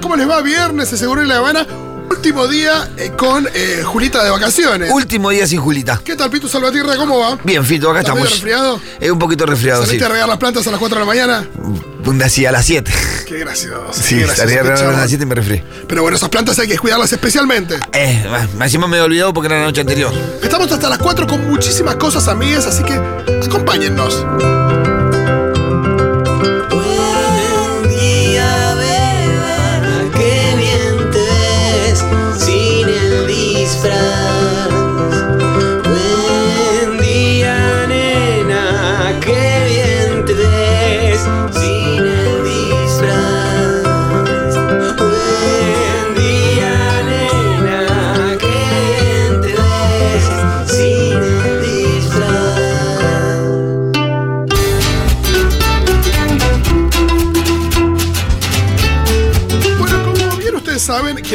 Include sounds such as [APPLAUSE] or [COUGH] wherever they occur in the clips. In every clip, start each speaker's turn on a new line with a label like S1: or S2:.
S1: ¿cómo les va? Viernes, se Seguro en La Habana. Último día eh, con eh, Julita de vacaciones.
S2: Último día sin Julita.
S1: ¿Qué tal, Pitu Salvatierra? ¿Cómo va?
S2: Bien, Fito, acá
S1: ¿Estás
S2: estamos.
S1: resfriado?
S2: Es un poquito resfriado, sí.
S1: ¿Saliste a regar las plantas a las 4 de la mañana?
S2: Un así a las 7. [LAUGHS]
S1: Qué gracioso.
S2: Sí,
S1: qué gracioso,
S2: salí a
S1: qué
S2: regar a
S1: chabón.
S2: las 7 y me resfrié.
S1: Pero bueno, esas plantas hay que cuidarlas especialmente.
S2: Eh, encima me he olvidado porque era la noche anterior.
S1: Estamos hasta las 4 con muchísimas cosas, amigues, así que acompáñennos.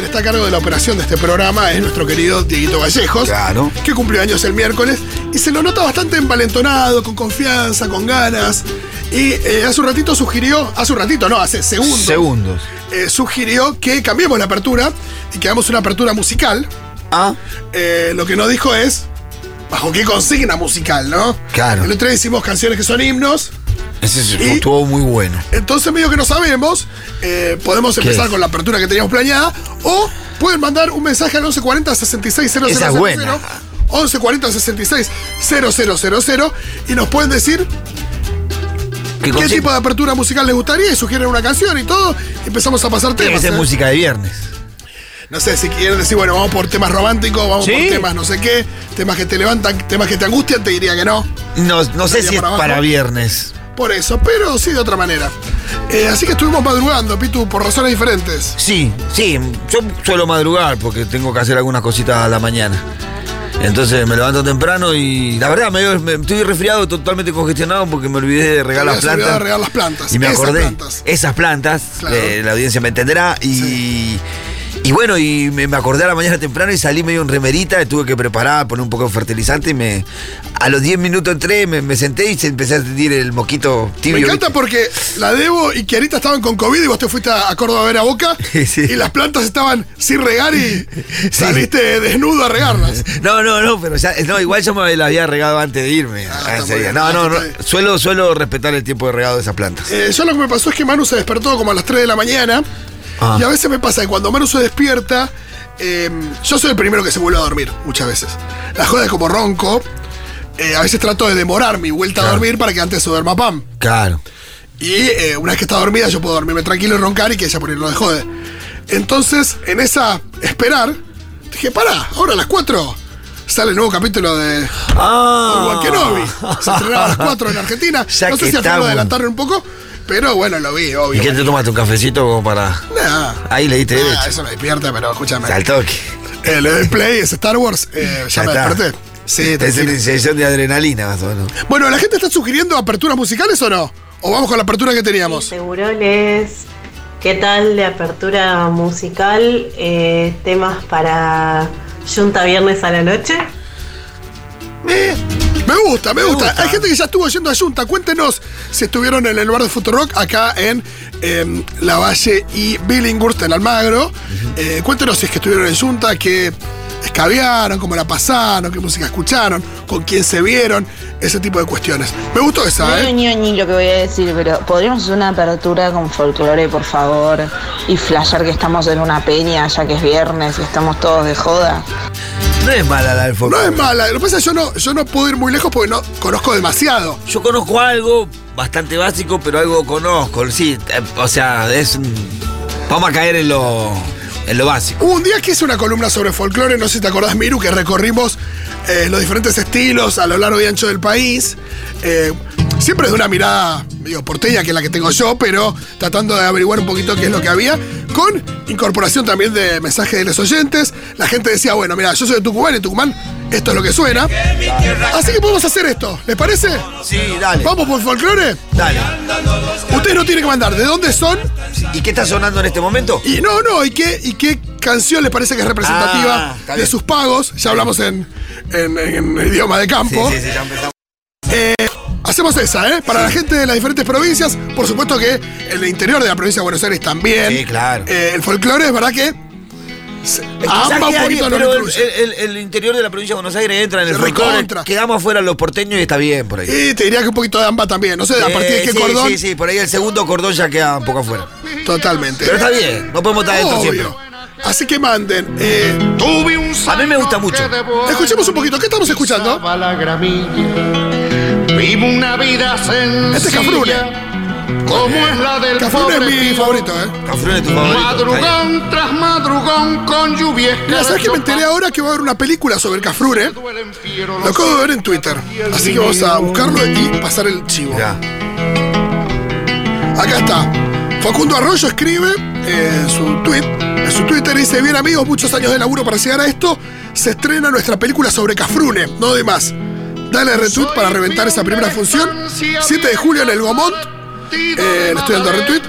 S1: Está a cargo de la operación de este programa es nuestro querido Dieguito Vallejos.
S2: Claro.
S1: Que cumplió años el miércoles y se lo nota bastante envalentonado, con confianza, con ganas. Y eh, hace un ratito sugirió, hace un ratito, no, hace segundos.
S2: Segundos.
S1: eh, sugirió que cambiemos la apertura y que hagamos una apertura musical.
S2: Ah,
S1: Eh, lo que nos dijo es, ¿bajo qué consigna musical, no?
S2: Claro.
S1: El otro día hicimos canciones que son himnos.
S2: ese sí estuvo muy bueno.
S1: Entonces, medio que no sabemos, eh, podemos
S2: ¿Qué
S1: empezar
S2: es?
S1: con la apertura que teníamos planeada o pueden mandar un mensaje al 1140 66 000.
S2: Esa es buena.
S1: 1140 66 000 y nos pueden decir
S2: ¿Qué,
S1: tipo de apertura musical les gustaría y sugieren una canción y todo. y empezamos a pasar temas.
S2: ser
S1: ¿eh?
S2: música de viernes.
S1: No sé, si quieren decir, bueno, vamos por temas románticos, vamos
S2: Sí.
S1: por temas no sé qué, temas que te levantan, temas que te angustian, te diría que no.
S2: No, no sé si es
S1: abajo.
S2: para viernes.
S1: Por eso, pero sí de otra manera. Eh, así que estuvimos madrugando, Pitu, por razones diferentes.
S2: Sí, sí, yo suelo madrugar porque tengo que hacer algunas cositas a la mañana. Entonces me levanto temprano y la verdad me, estoy resfriado, totalmente congestionado porque me olvidé de regar las plantas.
S1: de regar las plantas.
S2: Y me
S1: esas
S2: acordé.
S1: plantas.
S2: Esas plantas,
S1: Claro.
S2: eh, la audiencia me entenderá. Y, y bueno, y me, me acordé a la mañana temprano y salí medio en remerita, tuve que preparar, poner un poco de fertilizante y me. A los 10 minutos entré, me, me senté y se empecé a sentir el moquito
S1: Me
S2: tibio.
S1: encanta porque la Debo y Kiarita estaban con COVID y vos te fuiste a Córdoba a ver a Boca [LAUGHS]
S2: Sí.
S1: y las plantas estaban sin regar y [LAUGHS] saliste desnudo a regarlas. [LAUGHS]
S2: No, no, no, pero ya, no, igual yo me la había regado antes de irme.
S1: Ah.
S2: No,
S1: Ah,
S2: no, no. Suelo, suelo respetar el tiempo de regado de esas plantas.
S1: Eh, yo lo que me pasó es que Manu se despertó como a las 3 de la mañana
S2: Ah.
S1: y a veces me pasa que cuando Manu se despierta, eh, yo soy el primero que se vuelve a dormir, muchas veces. La joda es como ronco. eh, a veces trato de demorar mi vuelta a dormir para que antes se duerma Pam.
S2: Claro.
S1: Y eh, una vez que está dormida, yo puedo dormirme tranquilo y roncar y que ella por ahí no de jode. Entonces, en esa esperar, dije, pará, ahora a las 4 sale el nuevo capítulo de
S2: Ah.
S1: Kenobi. Se estrenaba a las 4 en Argentina. [LAUGHS]
S2: Ya
S1: no sé si al final lo adelantaron un poco, pero bueno, lo vi, obvio.
S2: ¿Y qué te tomaste un cafecito como para.?
S1: Nah,
S2: Ahí le diste
S1: nah,
S2: derecho.
S1: eso me despierta, pero escúchame.
S2: Al toque.
S1: Eh, le doy play, es Star Wars, eh, ya,
S2: Ya
S1: me
S2: está.
S1: desperté. Sí,
S2: Es una inyección de adrenalina, más o menos.
S1: Bueno, ¿la gente está sugiriendo aperturas musicales o no? ¿O vamos con la apertura que teníamos?
S3: Seguroles, ¿qué tal de apertura musical? Eh, temas para Junta Viernes a la noche.
S1: Eh, me gusta, me,
S2: Me
S1: gusta.
S2: gusta.
S1: Hay gente que ya estuvo yendo a Junta. Cuéntenos si estuvieron en el bar de Futurock acá en La Valle y Billinghurst en Almagro. Eh, cuéntenos si es que estuvieron en Junta, que escabearon, cómo la pasaron, qué música escucharon, con quién se vieron, ese tipo de cuestiones. Me gustó esa,
S4: No
S1: ¿eh?
S4: ni ni lo que voy a decir, pero podríamos hacer una apertura con folclore, por favor, y flashear que estamos en una peña, ya que es viernes y estamos todos de joda.
S2: No es mala la del
S1: No
S2: folclore.
S1: es mala. Lo que pasa es que yo no, yo no puedo ir muy lejos porque no conozco demasiado.
S2: Yo conozco algo bastante básico, pero algo conozco. Sí, eh, o sea, es. un- Vamos a caer en lo, en lo básico.
S1: Hubo un día que hice una columna sobre folclore, no sé si te acordás, Miru, que recorrimos eh, los diferentes estilos a lo largo y ancho del país. Eh, siempre de una mirada medio porteña, que es la que tengo yo, pero tratando de averiguar un poquito qué es lo que había, con incorporación también de mensajes de los oyentes. La gente decía, bueno, mira, yo soy de Tucumán y Tucumán esto es lo que suena. Así que podemos hacer esto, ¿les parece?
S2: Sí, dale.
S1: ¿Vamos por folclore?
S2: Dale.
S1: Ustedes no tienen que mandar de dónde son
S2: ¿Y qué está sonando en este momento?
S1: y no, no, y qué, y qué canción les parece que es representativa
S2: Ah,
S1: de sus pagos. Ya hablamos en, en- en idioma de campo.
S2: Sí, sí, sí, ya empezamos.
S1: Hacemos esa, ¿eh? Para la gente de las diferentes provincias, por supuesto que el interior de la provincia de Buenos Aires también.
S2: Sí, claro.
S1: Eh, el folclore es verdad que se-
S2: Quizás
S1: amba un
S2: pero el, el- el interior de la provincia de Buenos Aires entra en el folclore. Quedamos afuera los porteños y está bien por ahí.
S1: Y te diría que un poquito de amba también. No sé, a partir de
S2: Eh,
S1: qué
S2: sí,
S1: cordón.
S2: Sí, sí, por ahí el segundo cordón ya queda un poco afuera.
S1: Totalmente.
S2: Pero está bien, no podemos estar dentro siempre.
S1: Así que manden. eh,
S2: A mí me gusta mucho.
S1: escuchemos un poquito. ¿Qué estamos escuchando?
S5: Vivo una vida sencilla.
S1: Este es Cafrune.
S5: Como es la del
S1: Cafrune es mi favorito, ¿eh?
S2: Cafrún es tu favorito.
S5: Madrugón tras madrugón con lluvia
S1: Mira, ¿sabes que me enteré ahora que va a haber una película sobre Cafrune? Lo acabo de ver en Twitter. Así que vamos a buscarlo y pasar el chivo.
S2: Mirá.
S1: Acá está. Facundo Arroyo escribe eh, en su tweet, en su Twitter dice, bien amigos, muchos años de laburo para llegar a esto, se estrena nuestra película sobre Cafrune, no de más. Dale retweet para reventar esa primera función. 7 de julio en el Gomont. Eh, le estoy dando retweet.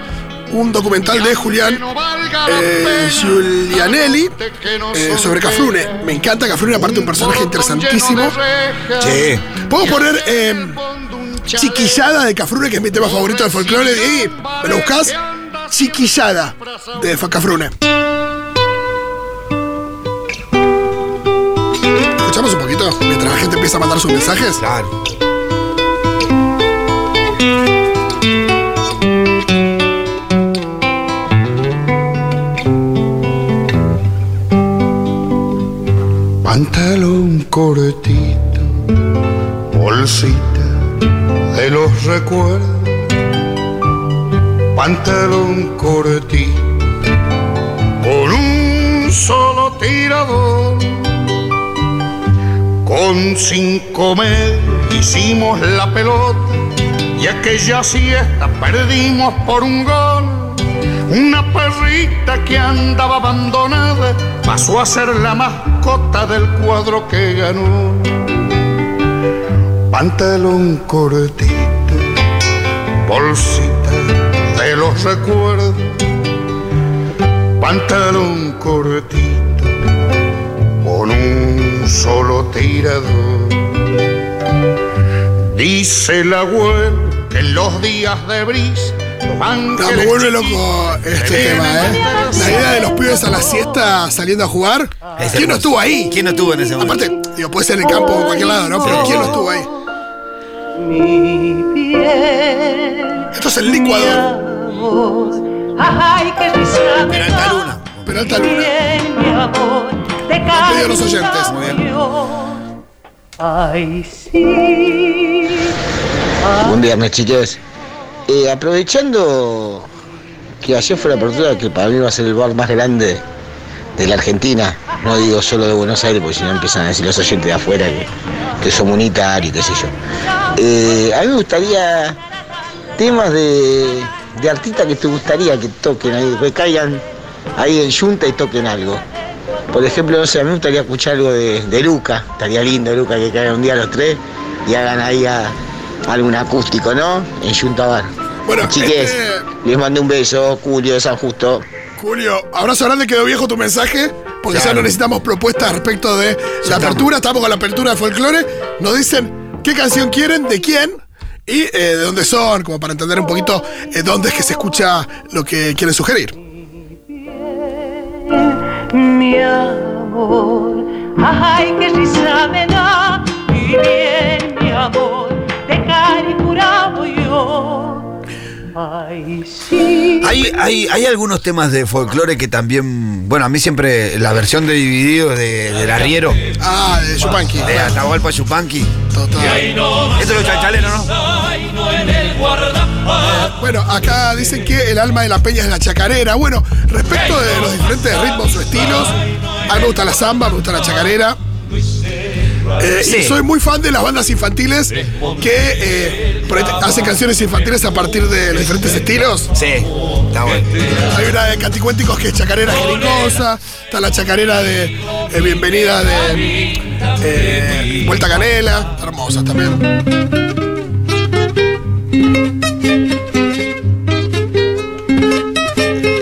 S1: Un documental de Julián eh, Giulianelli eh, sobre Cafrune. Me encanta Cafrune, aparte un personaje interesantísimo.
S2: Sí.
S1: Puedo poner eh, Chiquillada de Cafrune, que es mi tema favorito de folclore. Y me lo buscas. Chiquillada de Cafrune. Mientras la gente empieza a mandar sus mensajes.
S2: Claro.
S5: Pantalón cortito, bolsita de los recuerdos. Pantalón cortito, con un solo tirador. Con cinco medios hicimos la pelota y aquella siesta perdimos por un gol. Una perrita que andaba abandonada pasó a ser la mascota del cuadro que ganó. Pantalón cortito, bolsita de los recuerdos. Pantalón cortito, Dice el abuelo que en los días de brisa los
S1: No, me vuelve loco este tema, ¿eh? La idea de los pibes a la siesta saliendo a jugar.
S2: Es
S1: ¿Quién no estuvo ahí?
S2: ¿Quién no estuvo en ese momento?
S1: Aparte, digo, puede ser en el campo o en cualquier lado, ¿no? Pero
S2: Sí.
S1: ¿quién no estuvo ahí?
S6: Mi piel,
S1: Esto es el licuador.
S6: amor. Ay, qué risa me
S2: Peralta. Luna.
S1: Peralta Luna.
S6: Bien, mi amor, te
S1: Han pedido los oyentes.
S2: Muy bien.
S6: Ay, sí.
S7: Buen viernes, chiques. Eh, aprovechando que ayer fue la apertura, que para mí va a ser el bar más grande de la Argentina, no digo solo de Buenos Aires, porque si no empiezan a decir los oyentes de afuera que, que somos unitarios, qué sé yo. Eh, a mí me gustaría temas de, de artistas que te gustaría que toquen ahí, que caigan ahí en Junta y toquen algo. Por ejemplo, no sé, a mí me gustaría escuchar algo de, de Luca, estaría lindo Luca que caigan un día los tres y hagan ahí a- algún acústico, ¿no? En Junta Bar.
S1: Bueno,
S7: Chiques,
S1: este-
S7: les mando un beso, Julio de San Justo.
S1: Julio, abrazo grande, quedó viejo tu mensaje, porque ya no necesitamos propuestas respecto de la apertura, estamos con la apertura de folclore. Nos dicen qué canción quieren, de quién y eh, de dónde son, como para entender un poquito eh, dónde es que se escucha lo que quieren sugerir.
S6: Mi amor, ay, qué risa me da. Y bien, mi amor, de voy yo. Ay, sí.
S2: Hay, hay, hay algunos temas de folclore que también. Bueno, a mí siempre la versión de Dividido de, del Arriero,
S1: Ah, de Yupanqui.
S2: de Atahualpa Yupanqui.
S1: Total.
S2: Esto es los chachaleros, ¿no?
S1: Bueno, acá dicen que el alma de la peña es la chacarera. Bueno, respecto de los diferentes ritmos o estilos, a mí me gusta la samba, me gusta la chacarera. Eh,
S2: Sí.
S1: Y soy muy fan de las bandas infantiles que eh, hacen canciones infantiles a partir de los diferentes estilos.
S2: Sí, está bueno.
S1: Hay una de Canticuénticos que es chacarera jeringosa, está la chacarera de eh, Bienvenida de Vuelta Canela, hermosa también.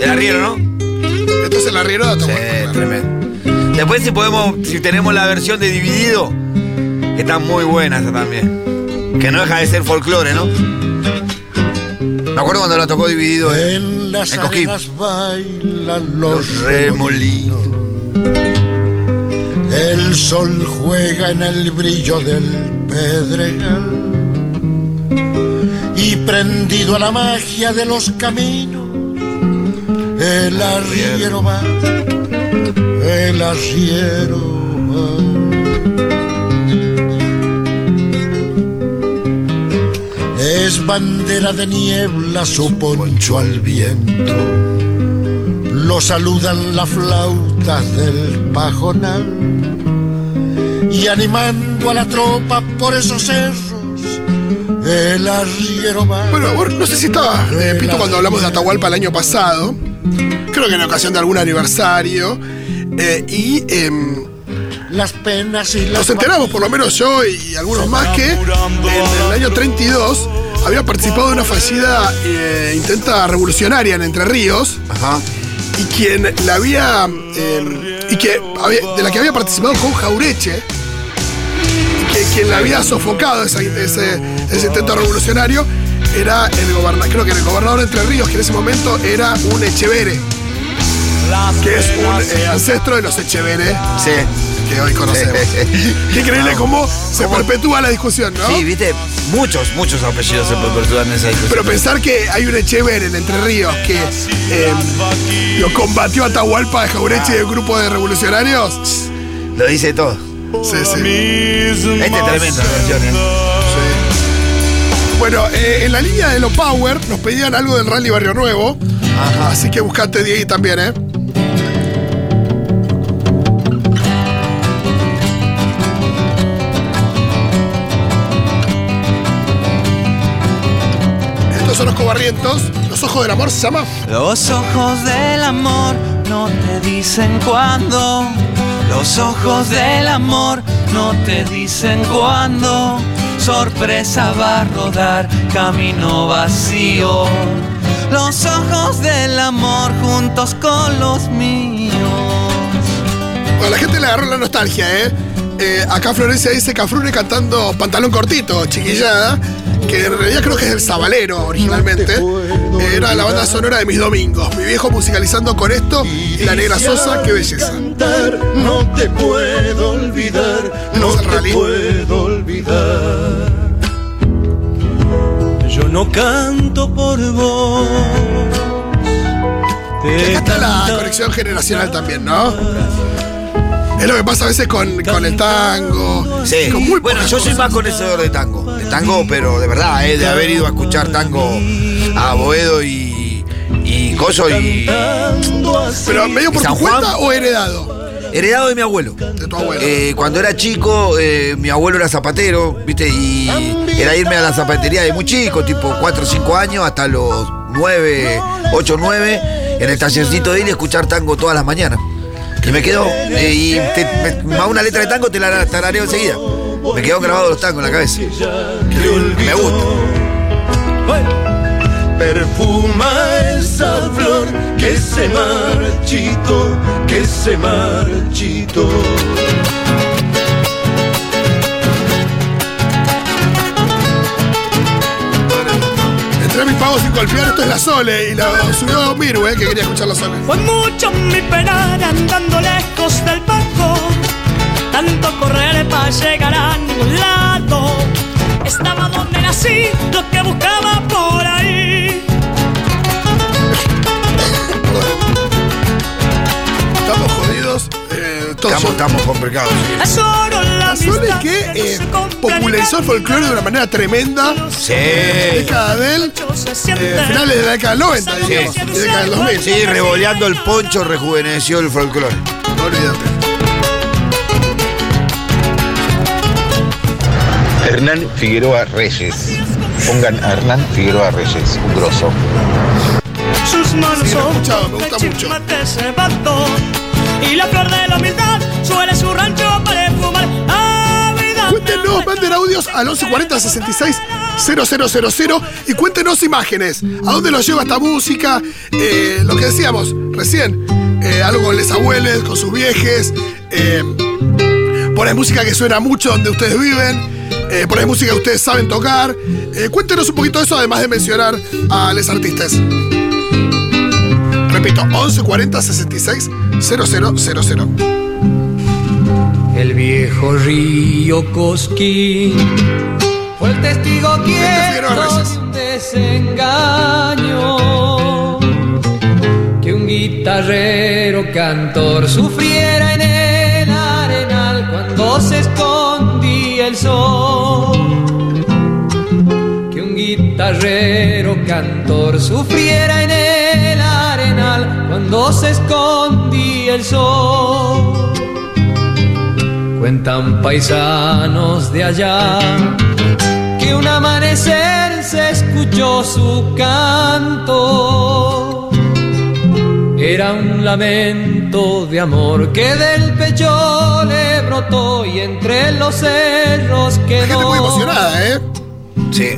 S2: El Arriero, ¿no?
S1: Esto es el arriero de
S2: Sí,
S1: Atahualpa.
S2: tremendo. Después si podemos, si tenemos la versión de Dividido, que está muy buena esa también. Que no deja de ser folclore, ¿no? Me acuerdo cuando la tocó dividido en,
S5: En las
S2: en
S5: arenas bailan los
S2: Los remolinos.
S5: El sol juega en el brillo del pedregal prendido a la magia de los caminos, el arriero va, el arriero va. Es bandera de niebla su poncho al viento. Lo saludan las flautas del pajonal y animando a la tropa por esos cerros, el arriero.
S1: Bueno, no sé si estaba, eh, Pito, cuando hablamos de Atahualpa el año pasado, creo que en ocasión de algún aniversario, eh, y em,
S5: las penas y las
S1: nos enteramos, por lo menos yo y algunos más, que en el año 32 había participado de una fallida eh, intenta revolucionaria en Entre Ríos,
S2: Ajá.
S1: y quien la había, eh, y que había- de la que había participado con Jaureche, quien la había sofocado ese, ese intento revolucionario era el gobernador, creo que era el gobernador de Entre Ríos, que en ese momento era un Echevere, que es un eh, ancestro de los Echevere
S2: Sí.
S1: que hoy conocemos. [LAUGHS] Qué increíble cómo se perpetúa la discusión, ¿no?
S2: Sí, viste, muchos, muchos apellidos se perpetúan en esa discusión.
S1: Pero pensar que hay un Echeverre en Entre Ríos que eh, lo combatió a Atahualpa de Jaureche y el grupo de revolucionarios.
S2: Lo dice todo.
S1: Sí, sí.
S2: Este es tremenda versión, ¿eh?
S1: Bueno, eh, en la línea de lo Power nos pedían algo del Rally Barrio Nuevo. Así que buscate de ahí también, ¿eh? Estos son los cobarrientos. Los ojos del amor se llama.
S8: Los ojos del amor no te dicen cuándo. Los ojos del amor no te dicen cuándo. Sorpresa va a rodar camino vacío. Los ojos del amor juntos con los míos.
S1: Bueno, la gente le agarró la nostalgia, ¿eh? Eh, acá Florencia dice Cafrune cantando pantalón cortito, chiquillada, que en realidad creo que es el Sabalero originalmente. Eh, era la banda sonora de mis domingos. Mi viejo musicalizando con esto y la negra Sosa, qué belleza.
S5: no te puedo olvidar, no te puedo olvidar.
S8: Yo no canto por vos.
S1: Acá está la conexión generacional también, ¿no? Es lo que pasa a veces con, con el tango.
S2: Sí.
S1: Con muy
S2: bueno, yo soy más conocedor de tango. Tango, pero de verdad, ¿eh? de haber ido a escuchar tango a Boedo y, y Coso y
S1: Pero medio por
S2: ¿San
S1: tu cuenta o heredado
S2: heredado de mi abuelo.
S1: de tu abuelo.
S2: Eh, cuando era chico, eh, mi abuelo era zapatero, ¿viste? Y era irme a la zapatería de muy chico, tipo 4 o 5 años, hasta los 9, 8, 9, en el tallercito de él y escuchar tango todas las mañanas. Y me quedó, eh, y te, me, una letra de tango, te la tarareo enseguida. Me quedó grabado los tangos en la cabeza. Me gusta.
S5: Perfuma esa flor que se marchito, que se marchito.
S1: Entré a mis pagos sin golpear, esto es la Sole. Y la subió Miru, eh, que quería escuchar la Sole.
S9: Fue mucho mi penar andando lejos del banco, tanto correr para llegar a ningún lado. Estaba donde nací, lo que buscaba por ahí.
S1: Estamos jodidos. eh, todos
S2: Estamos, estamos complicados.
S9: Es oro la
S1: La Sole
S9: amistad
S1: que eh, popularizó el folclore de una manera tremenda.
S2: Sí.
S1: Década del. eh, finales de la década del 90, digamos. y década del 2000.
S2: Sí, revoleando el poncho rejuveneció el folclore.
S1: No olvídate.
S10: Hernán Figueroa Reyes. Pongan a Hernán Figueroa Reyes, un grosso.
S9: Sus manos
S1: Sí,
S9: son
S1: me gusta mucho.
S9: Y la flor de la humildad suele su rancho para fumar.
S1: Cuéntenos, manden audios al 1140 66 000 y cuéntenos imágenes. ¿A dónde los lleva esta música? Eh, lo que decíamos recién, eh, algo con les abuelos, con sus viejes. Eh, por ahí música que suena mucho donde ustedes viven. Eh, por ahí música que ustedes saben tocar. Eh, cuéntenos un poquito de eso, además de mencionar a los artistas. Repito, 11 40 66 0000.
S11: El viejo río Cosquín fue el testigo quieto de un desengaño. Que un guitarrero cantor sufriera en el Que un guitarrero cantor sufriera en el arenal cuando se escondía el sol. Cuentan paisanos de allá que un amanecer se escuchó su canto. Era un lamento de amor que del pecho le brotó y entre los cerros quedó.
S1: Gente muy emocionada, ¿eh?
S2: Sí.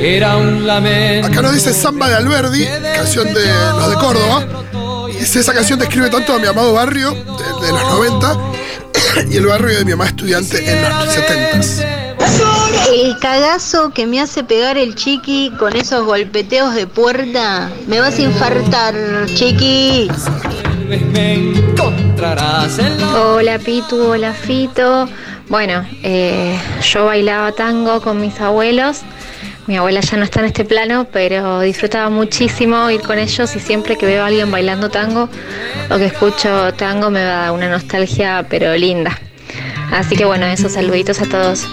S11: Era un lamento.
S1: Acá nos dice Samba de Alberdi, canción de los de Córdoba. Y dice, esa canción describe tanto a mi amado barrio de, de los 90 [COUGHS] y el barrio de mi mamá estudiante en los 70.
S12: El cagazo que me hace pegar el chiqui con esos golpeteos de puerta. Me vas a infartar, chiqui.
S13: Hola Pitu, hola Fito. Bueno, eh, yo bailaba tango con mis abuelos. Mi abuela ya no está en este plano, pero disfrutaba muchísimo ir con ellos y siempre que veo a alguien bailando tango o que escucho tango me da una nostalgia pero linda. Así que bueno, esos saluditos a todos.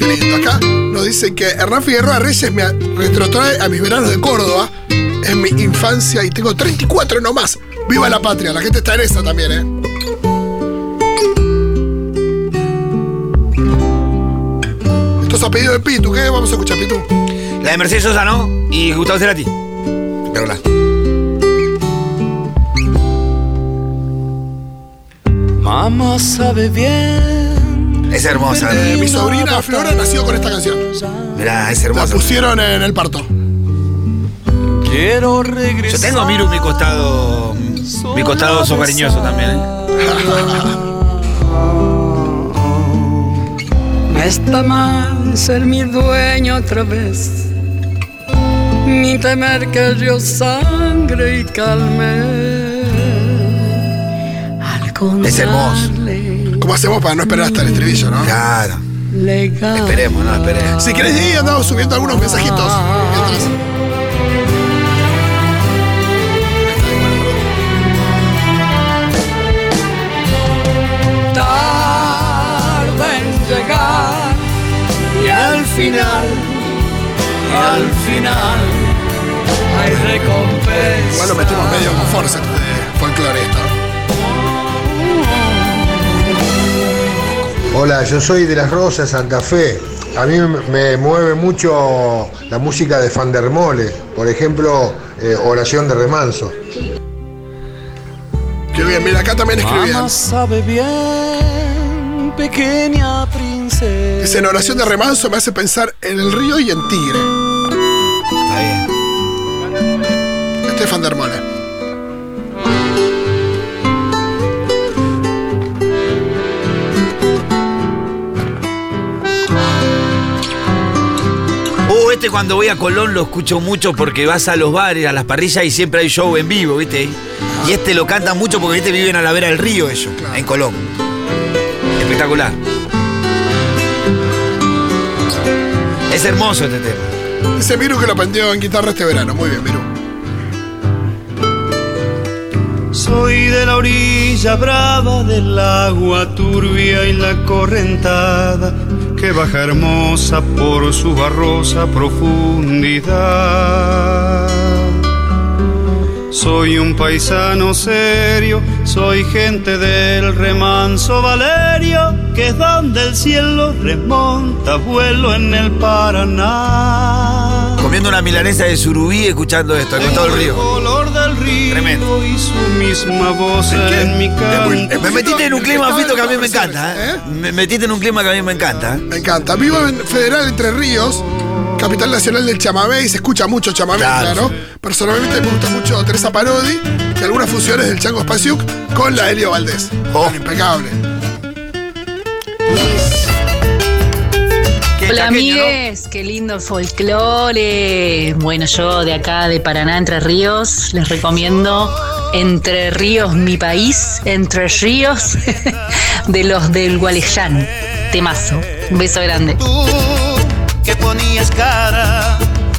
S1: Qué lindo. Acá nos dicen que Hernán Figueroa Reyes me retrotrae a mis veranos de Córdoba. Es mi infancia y tengo 34 nomás. ¡Viva la patria! La gente está en esa también, ¿eh? Esto es a pedido de Pitu. ¿Qué vamos a escuchar, Pitu?
S2: La de Mercedes Sosa, ¿no? Y Gustavo Cerati. Carola.
S11: Mamá sabe bien.
S2: Es hermosa.
S1: Eh, mi sobrina Flora nació con esta canción.
S2: Mirá, es
S1: La
S2: hermosa.
S1: pusieron en el parto.
S11: Quiero regresar.
S2: Yo tengo a Miru mi costado. Mi costado oso cariñoso también, ¿eh?
S11: No está mal ser mi dueño otra vez, ni temer que yo sangre y calme. Al
S2: Es hermoso.
S1: ¿Cómo hacemos para no esperar hasta el estribillo, no?
S2: Claro.
S11: Legal.
S2: Esperemos, no, esperemos.
S1: Si querés ir, andamos subiendo algunos mensajitos. Mientras-
S11: Tarda en llegar y al final, al final, hay recompensa.
S1: Igual lo metemos medio con fuerza de folclore esto.
S14: Hola, yo soy de Las Rosas, Santa Fe. A mí me mueve mucho la música de Fandermole, por ejemplo, eh, Oración de Remanso.
S1: Qué bien, mira, acá también escribían.
S11: Mamá sabe bien, pequeña princesa.
S1: Dice, en oración de remanso me hace pensar en el río y en Tigre.
S2: Está bien.
S1: Estefan Dermole.
S2: Uh, este cuando voy a Colón lo escucho mucho porque vas a los bares, a las parrillas y siempre hay show en vivo, ¿viste? Y este lo cantan mucho porque ¿viste? viven a la vera del río ellos, en Colón. Espectacular. Es hermoso este tema.
S1: Dice Miru que lo aprendió en guitarra este verano. Muy bien, Miru.
S15: Soy de la orilla brava del agua turbia y la correntada que baja hermosa por su barrosa profundidad. Soy un paisano serio, soy gente del remanso Valerio, que es donde el cielo remonta vuelo en el Paraná.
S2: Comiendo una milanesa de surubí escuchando esto, con todo el río.
S15: Río
S2: Tremendo.
S15: y su misma voz en mi canto.
S2: Me metiste en un clima, Fito, que a mí me encanta. ¿eh? Me metiste en un clima que a mí me encanta. ¿eh?
S1: Me encanta. Vivo en Federal Entre Ríos, capital nacional del chamamé, y se escucha mucho chamamé,
S2: Claro.
S1: claro. Personalmente me gusta mucho Teresa Parodi y algunas funciones del Chango Spasiuk con la Helio Valdés.
S2: Oh.
S1: Impecable.
S16: Hola amigues, qué lindo folclore. Bueno, yo de acá de Paraná, Entre Ríos, les recomiendo Entre Ríos, mi país, Entre Ríos, [LAUGHS] de los del Gualeyán. Temazo. Un beso grande.
S15: que ponías cara,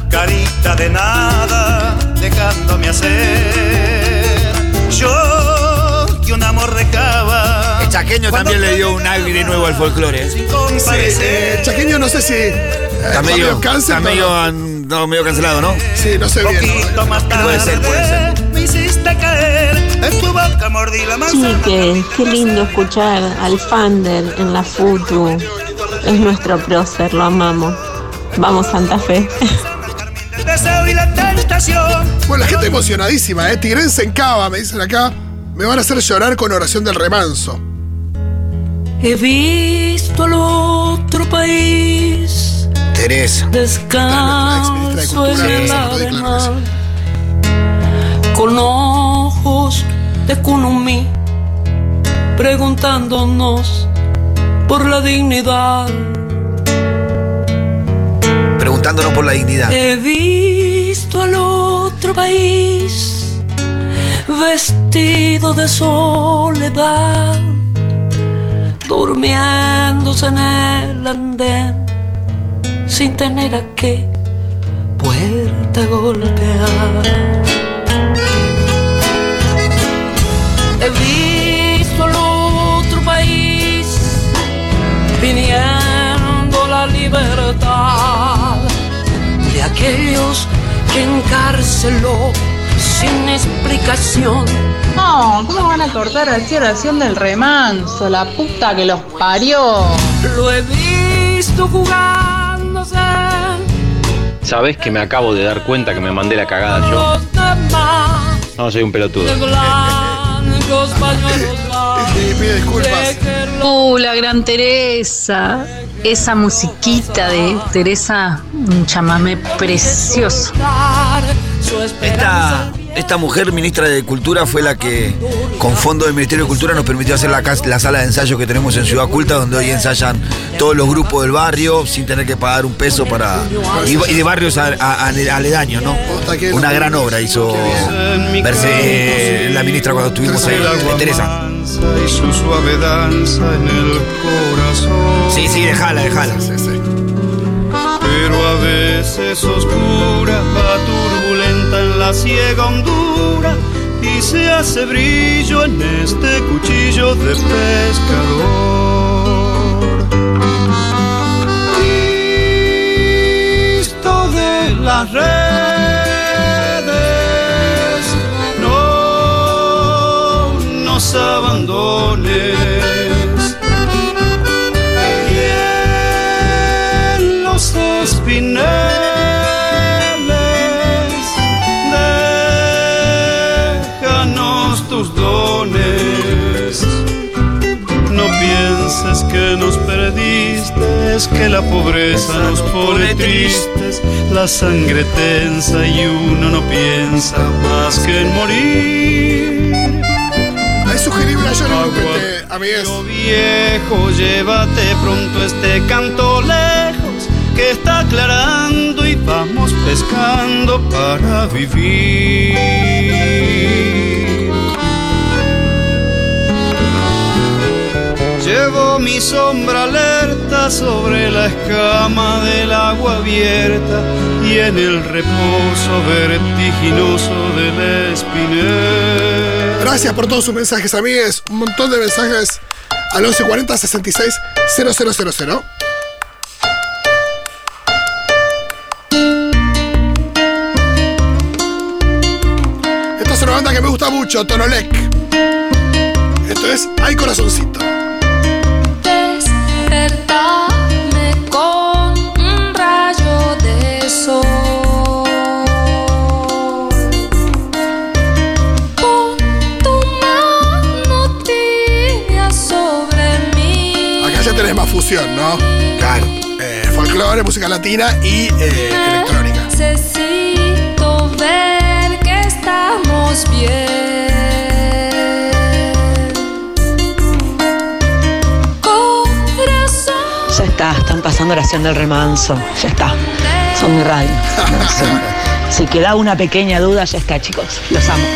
S15: carita de nada, dejándome hacer. Yo que un amor recaba.
S2: Chaqueño también le dio un aire nuevo al folclore.
S1: Sí, eh, Chaqueño no sé si. eh,
S2: Está medio,
S1: cáncer,
S2: está medio, an- no, medio cancelado, ¿no?
S1: Sí, no sé bien.
S15: Poquito más tarde,
S2: Puede ser, puede ser.
S15: Me hiciste caer, en tu boca mordí la manzana.
S17: Chique, qué lindo escuchar al Fander en la Futu. Es nuestro prócer, lo amamos. Vamos Santa Fe.
S15: El deseo y la tentación.
S1: Bueno, la gente emocionadísima, ¿eh? Tigrense en cava, me dicen acá. Me van a hacer llorar con oración del remanso.
S18: He visto al otro país,
S2: Teresa.
S18: descanso en el arenal, con ojos de Kunumi, preguntándonos por la dignidad.
S2: Preguntándonos por la dignidad.
S18: He visto al otro país vestido de soledad, durmiéndose en el andén sin tener a qué puerta golpear. He visto al otro país viniendo la libertad de aquellos que encarceló sin explicación.
S19: No, ¿cómo van a cortar así oración del remanso? La puta que los parió.
S18: Lo he visto jugándose
S20: Sabes que me acabo de dar cuenta que me mandé la cagada yo. No, soy un pelotudo.
S1: pide disculpas.
S16: Uh, la gran Teresa. Esa musiquita de Teresa, un chamamé precioso.
S2: Esta, esta mujer ministra de Cultura fue la que, con fondo del Ministerio de Cultura, nos permitió hacer la, sala de ensayo que tenemos en Ciudad Culta, donde hoy ensayan todos los grupos del barrio sin tener que pagar un peso para. y, y de barrios a- a- ale- aledaños, ¿no? Una gran obra hizo verse la ministra cuando estuvimos ahí, Teresa.
S15: En corazón.
S2: Sí, sí, déjala, déjala.
S15: Pero a veces oscura, va en la ciega hondura y se hace brillo en este cuchillo de pescador. Que la pobreza nos pone tristes. La sangre tensa y uno no piensa más que en morir.
S1: Es sugerible a Johnny Lupete, amigues.
S15: Viejo, llévate pronto este canto lejos que está aclarando y vamos pescando para vivir. Mi sombra alerta sobre la escama del agua abierta y en el reposo vertiginoso del espinel.
S1: Gracias por todos sus mensajes, amigues. Un montón de mensajes al 1140 66 000. Esta es una banda que me gusta mucho, Tonolec. Esto es Hay Corazoncito. Fusión, ¿no? Claro. Eh, folclore, música latina y eh, electrónica.
S21: Necesito ver que estamos bien. Corazón.
S19: Ya está, están pasando
S21: oración del remanso. Ya está. Son mi radio. [LAUGHS] No sé. Si queda una pequeña duda, ya está, chicos. Los amo.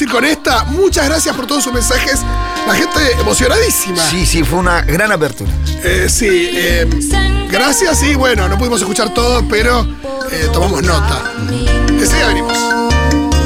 S1: Ir con esta. Muchas gracias por todos sus mensajes. La gente emocionadísima.
S2: Sí, sí, fue una gran apertura.
S1: Eh, sí, eh, gracias y bueno, no pudimos escuchar todo, pero eh, tomamos nota. Enseguida venimos.